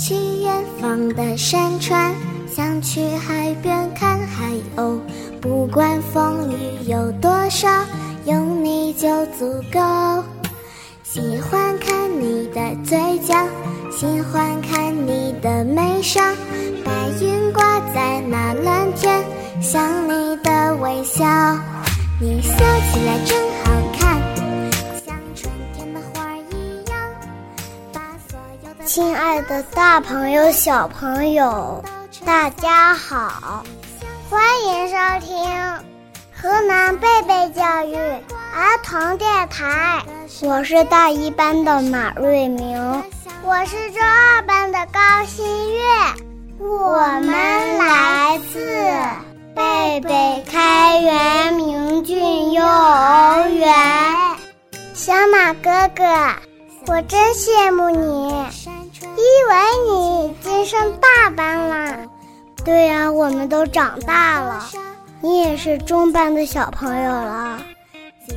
去远方的山川，想去海边看海鸥。不管风雨有多少，有你就足够。喜欢看你的嘴角，喜欢看你的眉梢。白云挂在那蓝天，像你的微笑。你笑起来真亲爱的，大朋友、小朋友，大家好，欢迎收听河南贝贝教育儿童电台。我是大一班的马瑞明，我是中二班的高新月，我们来自贝贝开元明郡幼儿园。小马哥哥，我真羡慕你，因为你已经上大班了。对呀、我们都长大了，你也是中班的小朋友了。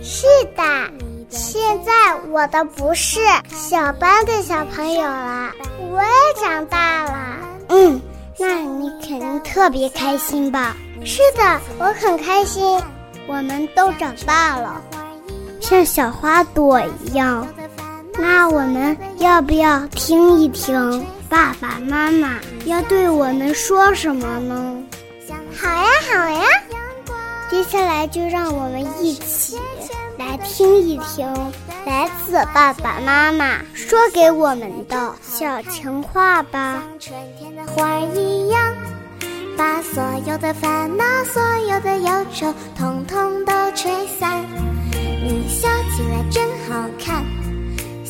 是的，现在我的不是小班的小朋友了，我也长大了。嗯，那你肯定特别开心吧？是的，我很开心。我们都长大了，像小花朵一样。那我们要不要听一听爸爸妈妈要对我们说什么呢？好呀，好呀。接下来就让我们一起来听一听来自爸爸妈妈说给我们的小情话吧。像春天的花儿一样，把所有的烦恼、所有的忧愁，统统都吹散。你笑起来真好看，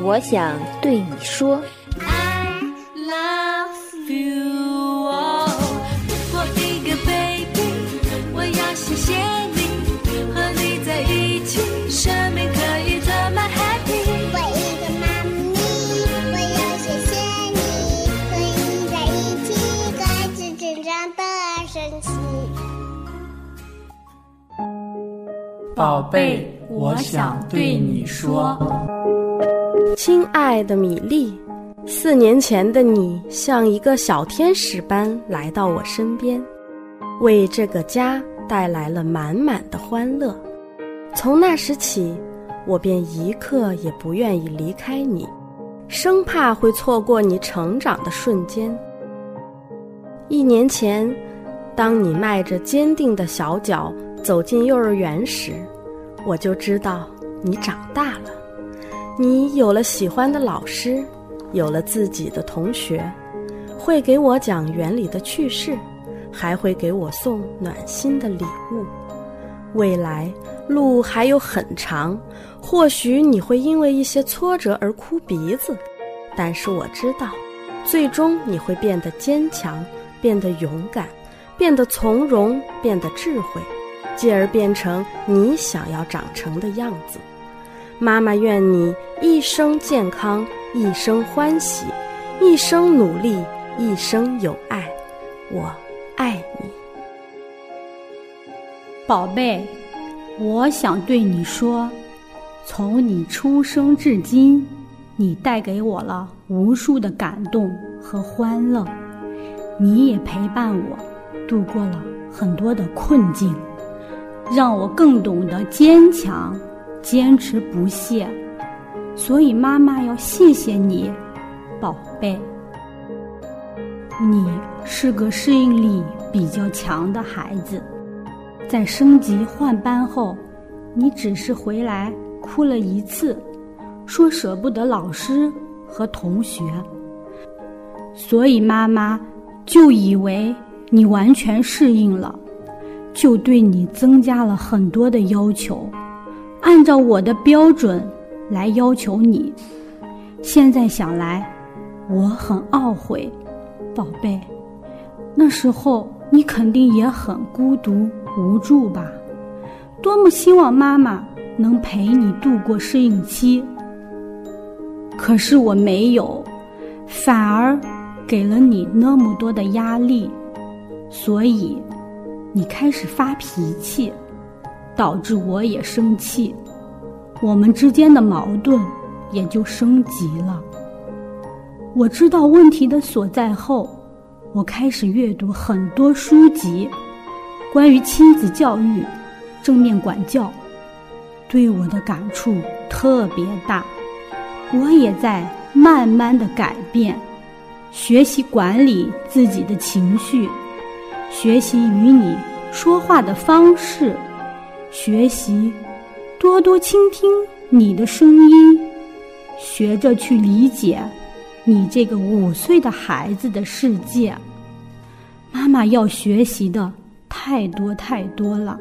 我想对你说，love you 哦，我一个 baby，我要谢谢你，和你在一起，生命可以这么 happy。我一个妈咪，我要谢谢你，和你在一起，开始成长的神奇。宝贝，我想对你说，亲爱的米粒，四年前的你像一个小天使般来到我身边，为这个家带来了满满的欢乐。从那时起，我便一刻也不愿意离开你，生怕会错过你成长的瞬间。一年前，当你迈着坚定的小脚走进幼儿园时，我就知道你长大了。你有了喜欢的老师，有了自己的同学，会给我讲园里的趣事，还会给我送暖心的礼物。未来路还有很长，或许你会因为一些挫折而哭鼻子，但是我知道，最终你会变得坚强，变得勇敢，变得从容，变得智慧，继而变成你想要长成的样子。妈妈愿你一生健康，一生欢喜，一生努力，一生有爱。我爱你。宝贝，我想对你说，从你出生至今，你带给我了无数的感动和欢乐，你也陪伴我度过了很多的困境，让我更懂得坚强、坚持不懈。所以妈妈要谢谢你，宝贝。你是个适应力比较强的孩子。在升级换班后，你只是回来哭了一次，说舍不得老师和同学，所以妈妈就以为你完全适应了，就对你增加了很多的要求，按照我的标准来要求你。现在想来，我很懊悔，宝贝，那时候你肯定也很孤独无助吧？多么希望妈妈能陪你度过适应期。可是我没有，反而给了你那么多的压力，所以你开始发脾气，导致我也生气，我们之间的矛盾也就升级了。我知道问题的所在后，我开始阅读很多书籍，关于亲子教育、正面管教，对我的感触特别大。我也在慢慢的改变，学习管理自己的情绪，学习与你说话的方式，学习多多倾听你的声音，学着去理解你这个五岁的孩子的世界。妈妈要学习的太多太多了，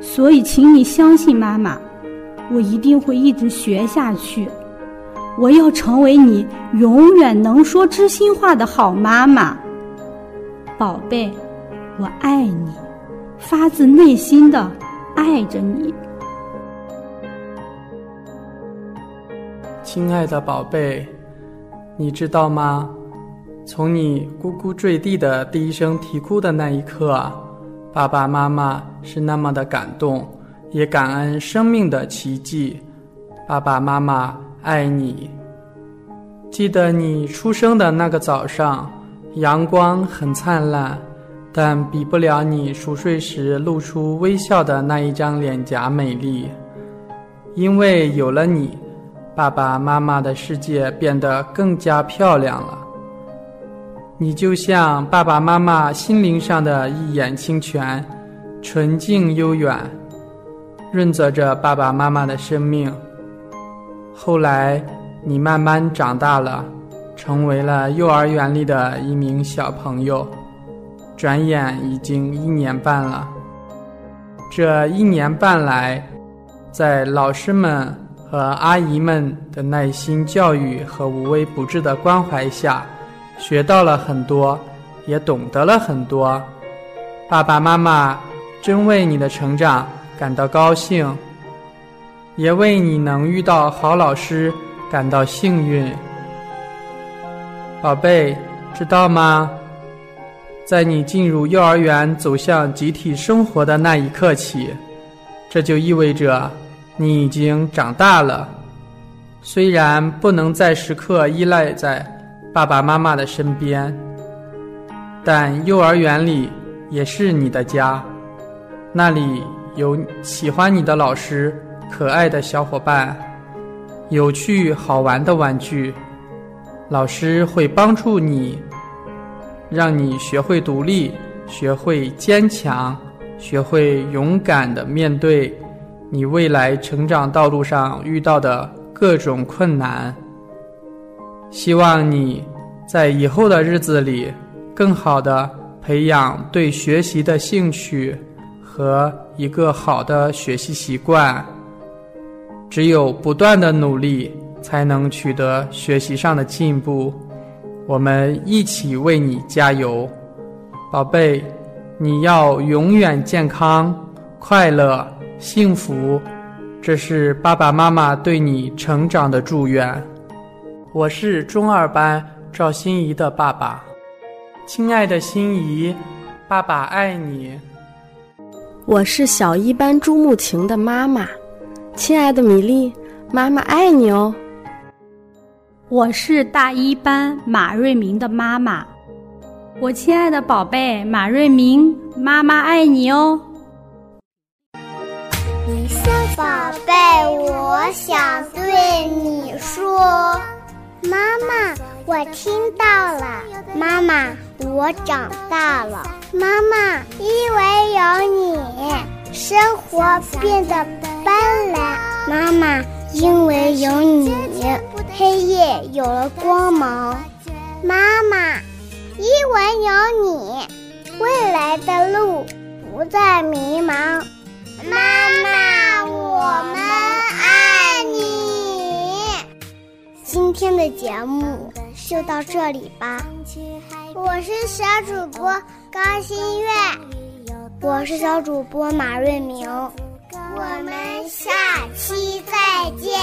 所以请你相信妈妈，我一定会一直学下去。我要成为你永远能说知心话的好妈妈，宝贝，我爱你，发自内心的爱着你。亲爱的宝贝，你知道吗？从你咕咕坠地的第一声啼哭的那一刻，爸爸妈妈是那么的感动，也感恩生命的奇迹。爸爸妈妈。爱你。记得你出生的那个早上，阳光很灿烂，但比不了你熟睡时露出微笑的那一张脸颊美丽。因为有了你，爸爸妈妈的世界变得更加漂亮了。你就像爸爸妈妈心灵上的一眼清泉，纯净悠远，润泽着爸爸妈妈的生命。后来，你慢慢长大了，成为了幼儿园里的一名小朋友。转眼已经一年半了。这一年半来，在老师们和阿姨们的耐心教育和无微不至的关怀下，学到了很多，也懂得了很多。爸爸妈妈真为你的成长感到高兴。也为你能遇到好老师感到幸运，宝贝，知道吗？在你进入幼儿园、走向集体生活的那一刻起，这就意味着你已经长大了。虽然不能再时刻依赖在爸爸妈妈的身边，但幼儿园里也是你的家，那里有喜欢你的老师。可爱的小伙伴，有趣好玩的玩具，老师会帮助你，让你学会独立，学会坚强，学会勇敢的面对你未来成长道路上遇到的各种困难。希望你在以后的日子里，更好的培养对学习的兴趣和一个好的学习习惯。只有不断的努力，才能取得学习上的进步。我们一起为你加油，宝贝！你要永远健康、快乐、幸福，这是爸爸妈妈对你成长的祝愿。我是中二班赵心怡的爸爸，亲爱的心怡，爸爸爱你。我是小一班朱慕晴的妈妈。亲爱的米粒，妈妈爱你哦。我是大一班马瑞明的妈妈，我亲爱的宝贝马瑞明，妈妈爱你哦。宝贝，我想对你说，妈妈，我听到了，妈妈，我长大了，妈妈，因为有你，生活变得。斑斓，妈妈，因为有你，黑夜有了光芒。妈妈，因为有你，未来的路不再迷茫。妈妈，我们爱你。今天的节目就到这里吧。我是小主播高新月，我是小主播马瑞明，我们下期再见。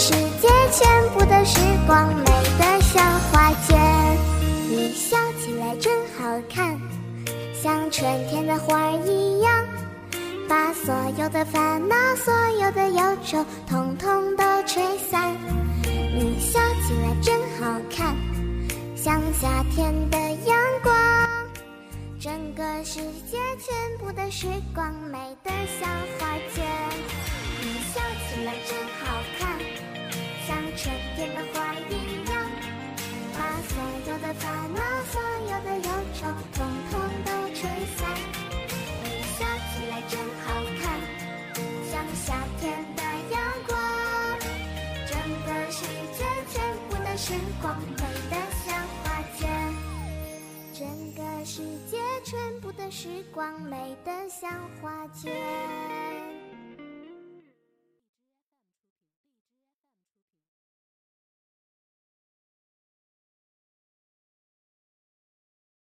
世界全部的时光美得像画卷。你笑起来真好看，像春天的花儿一样，把所有的烦恼、所有的忧愁，统统都吹散。你笑起来真好看，像夏天的阳光。整个世界全部的时光美得像画卷，你笑起来真好看，的烦恼、所有的忧愁，统统都吹散。你笑起来真好看，像夏天的阳光，整个世界全部的时光美得像画卷。整个世界全部的时光美得像画卷。